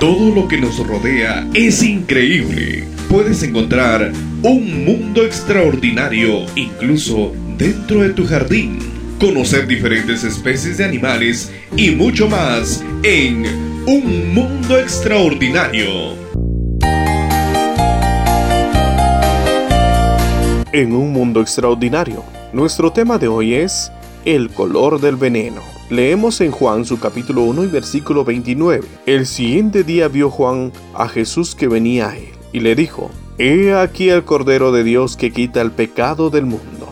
Todo lo que nos rodea es increíble. Puedes encontrar un mundo extraordinario incluso dentro de tu jardín. Conocer diferentes especies de animales y mucho más en Un Mundo Extraordinario. En Un Mundo Extraordinario, nuestro tema de hoy es el color del veneno. Leemos en Juan su capítulo 1 y versículo 29. El siguiente día vio Juan a Jesús que venía a él y le dijo, He aquí el Cordero de Dios que quita el pecado del mundo.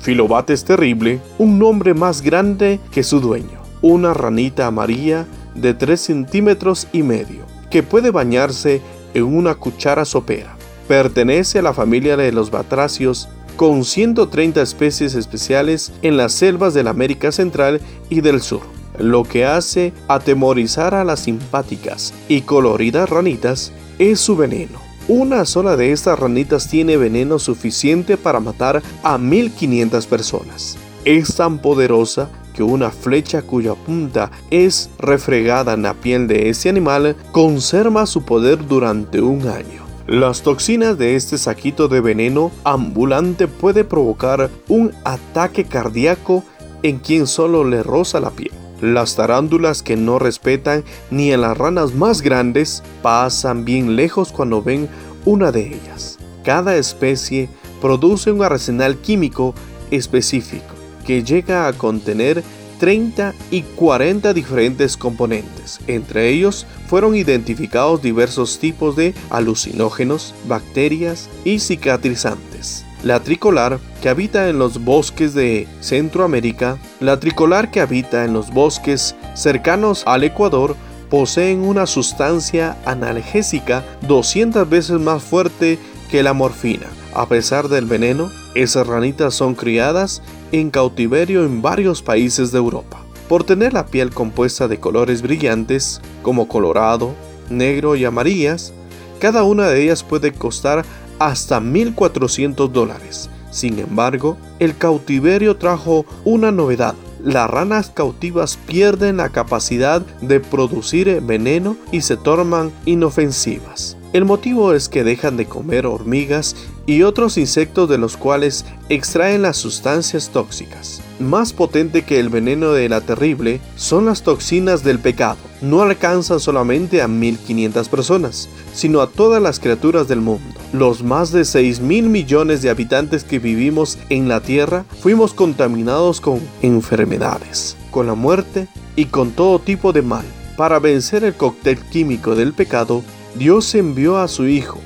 Filobate es terrible, un nombre más grande que su dueño, una ranita amarilla de 3 centímetros y medio, que puede bañarse en una cuchara sopera. Pertenece a la familia de los batracios con 130 especies especiales en las selvas de la América Central y del Sur, lo que hace atemorizar a las simpáticas y coloridas ranitas es su veneno. Una sola de estas ranitas tiene veneno suficiente para matar a 1500 personas. Es tan poderosa que una flecha cuya punta es refregada en la piel de ese animal conserva su poder durante un año. Las toxinas de este saquito de veneno ambulante puede provocar un ataque cardíaco en quien solo le roza la piel. Las tarántulas que no respetan ni a las ranas más grandes pasan bien lejos cuando ven una de ellas. Cada especie produce un arsenal químico específico que llega a contener 30 y 40 diferentes componentes. Entre ellos fueron identificados diversos tipos de alucinógenos, bacterias y cicatrizantes. La tricolar, que habita en los bosques de Centroamérica, la tricolar que habita en los bosques cercanos al Ecuador, poseen una sustancia analgésica 200 veces más fuerte que la morfina. A pesar del veneno, esas ranitas son criadas en cautiverio en varios países de Europa. Por tener la piel compuesta de colores brillantes como colorado, negro y amarillas, cada una de ellas puede costar hasta 1.400 dólares. Sin embargo, el cautiverio trajo una novedad. Las ranas cautivas pierden la capacidad de producir veneno y se tornan inofensivas. El motivo es que dejan de comer hormigas y otros insectos de los cuales extraen las sustancias tóxicas. Más potente que el veneno de la terrible son las toxinas del pecado. No alcanzan solamente a 1500 personas, sino a todas las criaturas del mundo. Los más de 6 mil millones de habitantes que vivimos en la tierra fuimos contaminados con enfermedades, con la muerte y con todo tipo de mal. Para vencer el cóctel químico del pecado, Dios envió a su Hijo.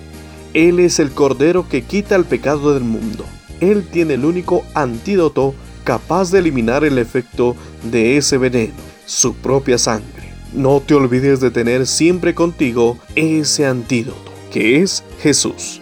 Él es el Cordero que quita el pecado del mundo. Él tiene el único antídoto capaz de eliminar el efecto de ese veneno, su propia sangre. No te olvides de tener siempre contigo ese antídoto, que es Jesús.